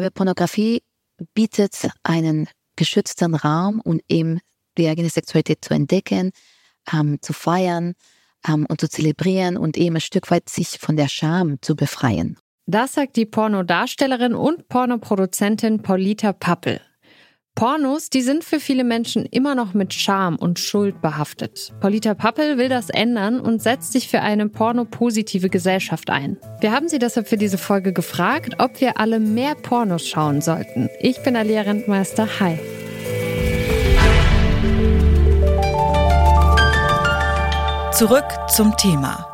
glaube, Pornografie bietet einen geschützten Raum, um eben die eigene Sexualität zu entdecken, ähm, zu feiern ähm, und zu zelebrieren und eben ein Stück weit sich von der Scham zu befreien. Das sagt die Pornodarstellerin und Pornoproduzentin Paulita Pappel. Pornos, die sind für viele Menschen immer noch mit Scham und Schuld behaftet. Paulita Pappel will das ändern und setzt sich für eine pornopositive Gesellschaft ein. Wir haben sie deshalb für diese Folge gefragt, ob wir alle mehr Pornos schauen sollten. Ich bin Alia Rentmeister. Hi. Zurück zum Thema.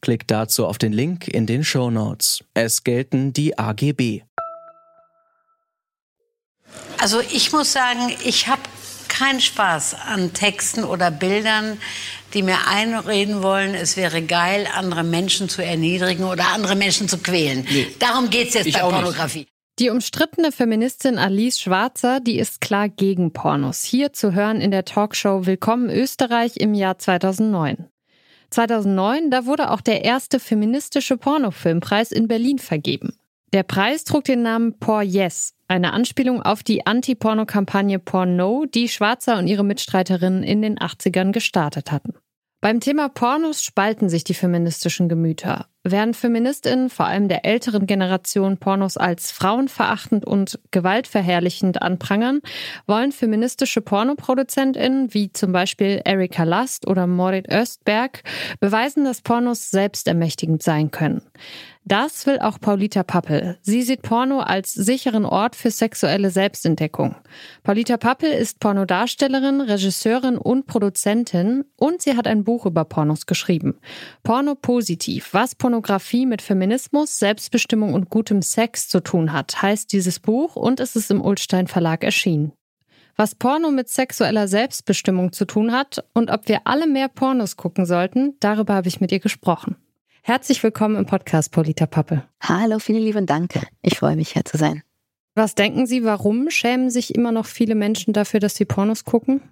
Klickt dazu auf den Link in den Show Notes. Es gelten die AGB. Also ich muss sagen, ich habe keinen Spaß an Texten oder Bildern, die mir einreden wollen, es wäre geil, andere Menschen zu erniedrigen oder andere Menschen zu quälen. Nee. Darum geht es jetzt ich bei Pornografie. Nicht. Die umstrittene Feministin Alice Schwarzer, die ist klar gegen Pornos. Hier zu hören in der Talkshow Willkommen Österreich im Jahr 2009. 2009, da wurde auch der erste feministische Pornofilmpreis in Berlin vergeben. Der Preis trug den Namen Por Yes, eine Anspielung auf die Anti-Porno-Kampagne Porno, die Schwarzer und ihre Mitstreiterinnen in den 80ern gestartet hatten. Beim Thema Pornos spalten sich die feministischen Gemüter. Während Feministinnen vor allem der älteren Generation Pornos als frauenverachtend und gewaltverherrlichend anprangern, wollen feministische Pornoproduzentinnen wie zum Beispiel Erika Last oder Morit Östberg beweisen, dass Pornos selbstermächtigend sein können. Das will auch Paulita Pappel. Sie sieht Porno als sicheren Ort für sexuelle Selbstentdeckung. Paulita Pappel ist Pornodarstellerin, Regisseurin und Produzentin und sie hat ein Buch über Pornos geschrieben. Porno positiv, was Pornografie mit Feminismus, Selbstbestimmung und gutem Sex zu tun hat, heißt dieses Buch und es ist im Ulstein Verlag erschienen. Was Porno mit sexueller Selbstbestimmung zu tun hat und ob wir alle mehr Pornos gucken sollten, darüber habe ich mit ihr gesprochen. Herzlich willkommen im Podcast, Polita Pappe. Hallo, vielen lieben Dank. Ich freue mich, hier zu sein. Was denken Sie, warum schämen sich immer noch viele Menschen dafür, dass sie Pornos gucken?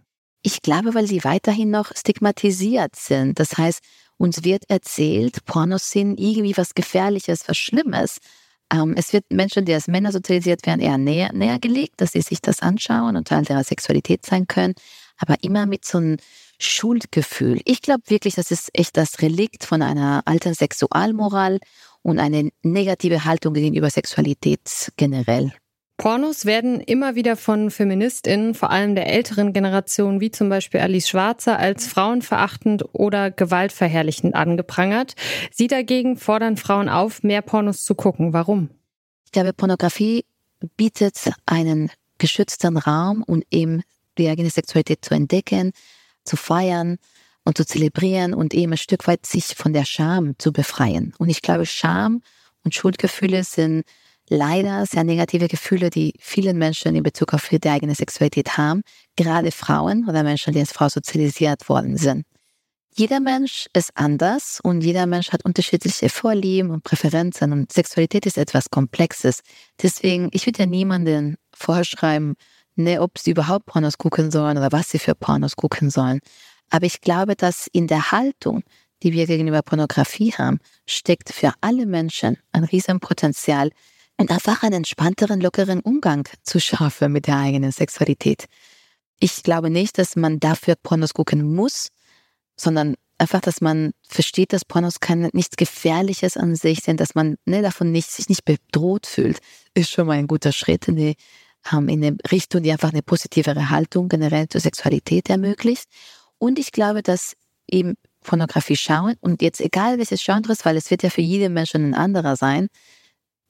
Ich glaube, weil sie weiterhin noch stigmatisiert sind. Das heißt, uns wird erzählt, Pornos sind irgendwie was Gefährliches, was Schlimmes. Ähm, es wird Menschen, die als Männer sozialisiert werden, eher näher, näher gelegt, dass sie sich das anschauen und Teil ihrer Sexualität sein können. Aber immer mit so einem Schuldgefühl. Ich glaube wirklich, das ist echt das Relikt von einer alten Sexualmoral und eine negative Haltung gegenüber Sexualität generell. Pornos werden immer wieder von Feministinnen, vor allem der älteren Generation, wie zum Beispiel Alice Schwarzer, als frauenverachtend oder gewaltverherrlichend angeprangert. Sie dagegen fordern Frauen auf, mehr Pornos zu gucken. Warum? Ich glaube, Pornografie bietet einen geschützten Raum, um eben die eigene Sexualität zu entdecken, zu feiern und zu zelebrieren und eben ein Stück weit sich von der Scham zu befreien. Und ich glaube, Scham und Schuldgefühle sind leider sehr negative Gefühle, die vielen Menschen in Bezug auf ihre eigene Sexualität haben, gerade Frauen oder Menschen, die als Frau sozialisiert worden sind. Jeder Mensch ist anders und jeder Mensch hat unterschiedliche Vorlieben und Präferenzen und Sexualität ist etwas Komplexes. Deswegen, ich würde ja niemanden vorschreiben, ne, ob sie überhaupt Pornos gucken sollen oder was sie für Pornos gucken sollen. Aber ich glaube, dass in der Haltung, die wir gegenüber Pornografie haben, steckt für alle Menschen ein Riesenpotenzial und einfach einen entspannteren, lockeren Umgang zu schaffen mit der eigenen Sexualität. Ich glaube nicht, dass man dafür Pornos gucken muss, sondern einfach, dass man versteht, dass Pornos kein, nichts Gefährliches an sich sind, dass man ne, davon nicht, sich nicht bedroht fühlt, ist schon mal ein guter Schritt in die ähm, in eine Richtung, die einfach eine positivere Haltung generell zur Sexualität ermöglicht. Und ich glaube, dass eben Pornografie schauen und jetzt egal welches Genre ist, weil es wird ja für jeden Menschen ein anderer sein,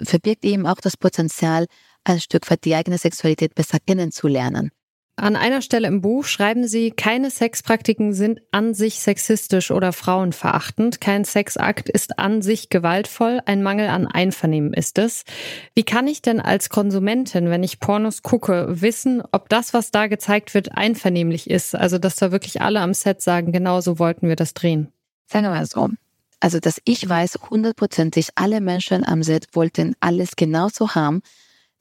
verbirgt eben auch das Potenzial, ein Stück weit die eigene Sexualität besser kennenzulernen. An einer Stelle im Buch schreiben Sie, keine Sexpraktiken sind an sich sexistisch oder frauenverachtend. Kein Sexakt ist an sich gewaltvoll. Ein Mangel an Einvernehmen ist es. Wie kann ich denn als Konsumentin, wenn ich Pornos gucke, wissen, ob das, was da gezeigt wird, einvernehmlich ist? Also, dass da wirklich alle am Set sagen, genau so wollten wir das drehen. Sagen wir mal so. Also, dass ich weiß, hundertprozentig alle Menschen am Set wollten alles genauso haben.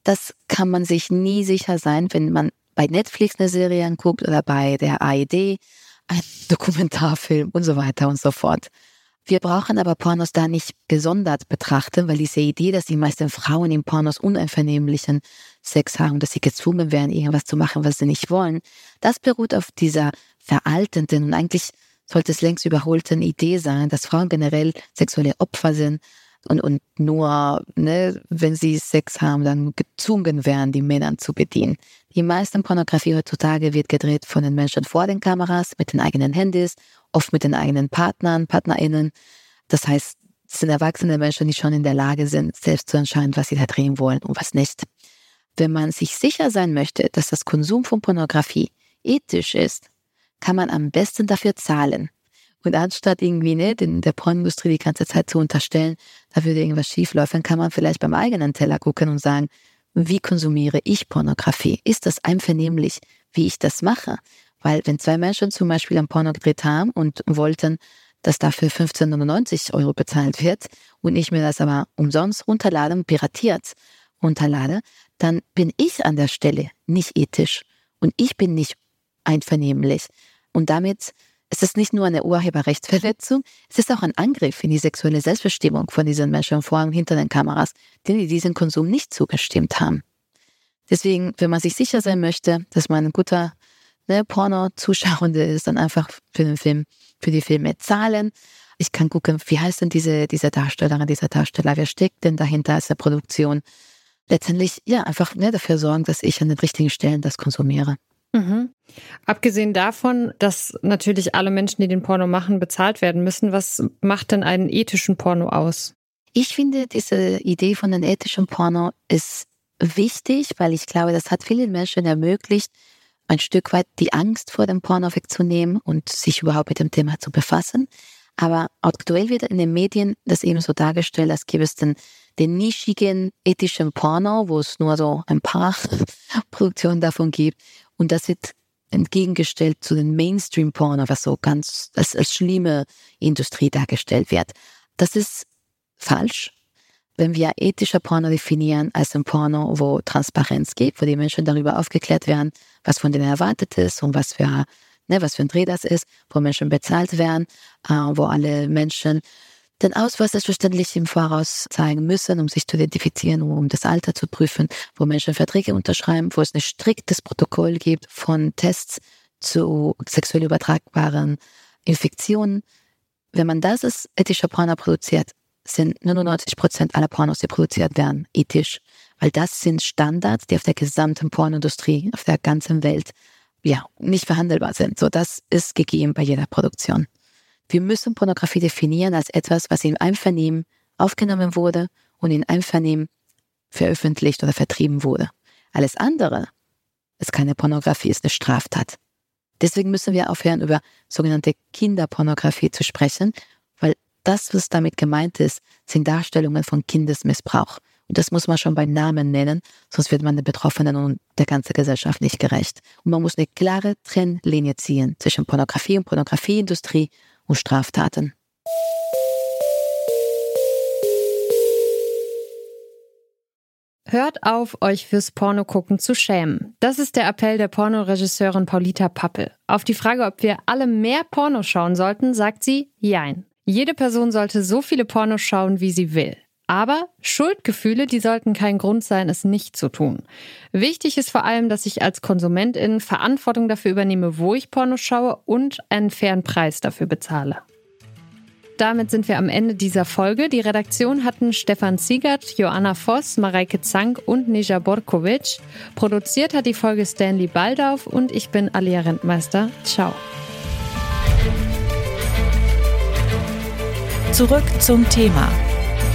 Das kann man sich nie sicher sein, wenn man bei Netflix eine Serie anguckt oder bei der AED, ein Dokumentarfilm und so weiter und so fort. Wir brauchen aber Pornos da nicht gesondert betrachten, weil diese Idee, dass die meisten Frauen in Pornos uneinvernehmlichen Sex haben, dass sie gezwungen werden, irgendwas zu machen, was sie nicht wollen, das beruht auf dieser veraltenden und eigentlich sollte es längst überholten Idee sein, dass Frauen generell sexuelle Opfer sind und, und nur, ne, wenn sie Sex haben, dann gezwungen werden, die Männer zu bedienen. Die meisten Pornografie heutzutage wird gedreht von den Menschen vor den Kameras, mit den eigenen Handys, oft mit den eigenen Partnern, PartnerInnen. Das heißt, es sind erwachsene Menschen, die schon in der Lage sind, selbst zu entscheiden, was sie da drehen wollen und was nicht. Wenn man sich sicher sein möchte, dass das Konsum von Pornografie ethisch ist, kann man am besten dafür zahlen. Und anstatt irgendwie ne, den, der Pornindustrie die ganze Zeit zu unterstellen, da würde irgendwas schieflaufen, kann man vielleicht beim eigenen Teller gucken und sagen, wie konsumiere ich Pornografie? Ist das einvernehmlich, wie ich das mache? Weil wenn zwei Menschen zum Beispiel ein Porno gedreht haben und wollten, dass dafür 15,99 Euro bezahlt wird und ich mir das aber umsonst runterlade und piratiert runterlade, dann bin ich an der Stelle nicht ethisch und ich bin nicht einvernehmlich. Und damit es ist nicht nur eine Urheberrechtsverletzung, es ist auch ein Angriff in die sexuelle Selbstbestimmung von diesen Menschen vor und hinter den Kameras, die diesem Konsum nicht zugestimmt haben. Deswegen, wenn man sich sicher sein möchte, dass man ein guter ne, Porno-Zuschauende ist, dann einfach für den Film, für die Filme zahlen. Ich kann gucken, wie heißt denn diese, diese Darstellerin, dieser Darsteller, wer steckt denn dahinter als der Produktion? Letztendlich, ja, einfach ne, dafür sorgen, dass ich an den richtigen Stellen das konsumiere. Mhm. Abgesehen davon, dass natürlich alle Menschen, die den Porno machen, bezahlt werden müssen, was macht denn einen ethischen Porno aus? Ich finde, diese Idee von einem ethischen Porno ist wichtig, weil ich glaube, das hat vielen Menschen ermöglicht, ein Stück weit die Angst vor dem Porno wegzunehmen und sich überhaupt mit dem Thema zu befassen. Aber aktuell wird in den Medien das eben so dargestellt, als gäbe es den, den nischigen ethischen Porno, wo es nur so ein paar Produktionen davon gibt. Und das wird entgegengestellt zu den Mainstream-Porno, was so ganz als, als schlimme Industrie dargestellt wird. Das ist falsch. Wenn wir ethischer Porno definieren als ein Porno, wo Transparenz gibt, wo die Menschen darüber aufgeklärt werden, was von denen erwartet ist und was für, ne, was für ein Dreh das ist, wo Menschen bezahlt werden, äh, wo alle Menschen den Ausweis selbstverständlich im Voraus zeigen müssen, um sich zu identifizieren, um das Alter zu prüfen, wo Menschen Verträge unterschreiben, wo es ein striktes Protokoll gibt von Tests zu sexuell übertragbaren Infektionen. Wenn man das als ethischer Porno produziert, sind 99 Prozent aller Pornos, die produziert werden, ethisch. Weil das sind Standards, die auf der gesamten Pornoindustrie, auf der ganzen Welt, ja, nicht verhandelbar sind. So, das ist gegeben bei jeder Produktion. Wir müssen Pornografie definieren als etwas, was in Einvernehmen aufgenommen wurde und in Einvernehmen veröffentlicht oder vertrieben wurde. Alles andere ist keine Pornografie, ist eine Straftat. Deswegen müssen wir aufhören, über sogenannte Kinderpornografie zu sprechen, weil das, was damit gemeint ist, sind Darstellungen von Kindesmissbrauch. Und das muss man schon beim Namen nennen, sonst wird man den Betroffenen und der ganzen Gesellschaft nicht gerecht. Und man muss eine klare Trennlinie ziehen zwischen Pornografie und Pornografieindustrie und Straftaten. Hört auf, euch fürs Pornogucken zu schämen. Das ist der Appell der Pornoregisseurin Paulita Pappel. Auf die Frage, ob wir alle mehr Porno schauen sollten, sagt sie Jein. Jede Person sollte so viele Pornos schauen, wie sie will. Aber Schuldgefühle, die sollten kein Grund sein, es nicht zu tun. Wichtig ist vor allem, dass ich als Konsumentin Verantwortung dafür übernehme, wo ich Pornos schaue und einen fairen Preis dafür bezahle. Damit sind wir am Ende dieser Folge. Die Redaktion hatten Stefan Ziegert, Joanna Voss, Mareike Zank und Nija Borkovic. Produziert hat die Folge Stanley Baldauf und ich bin Alia Rentmeister. Ciao. Zurück zum Thema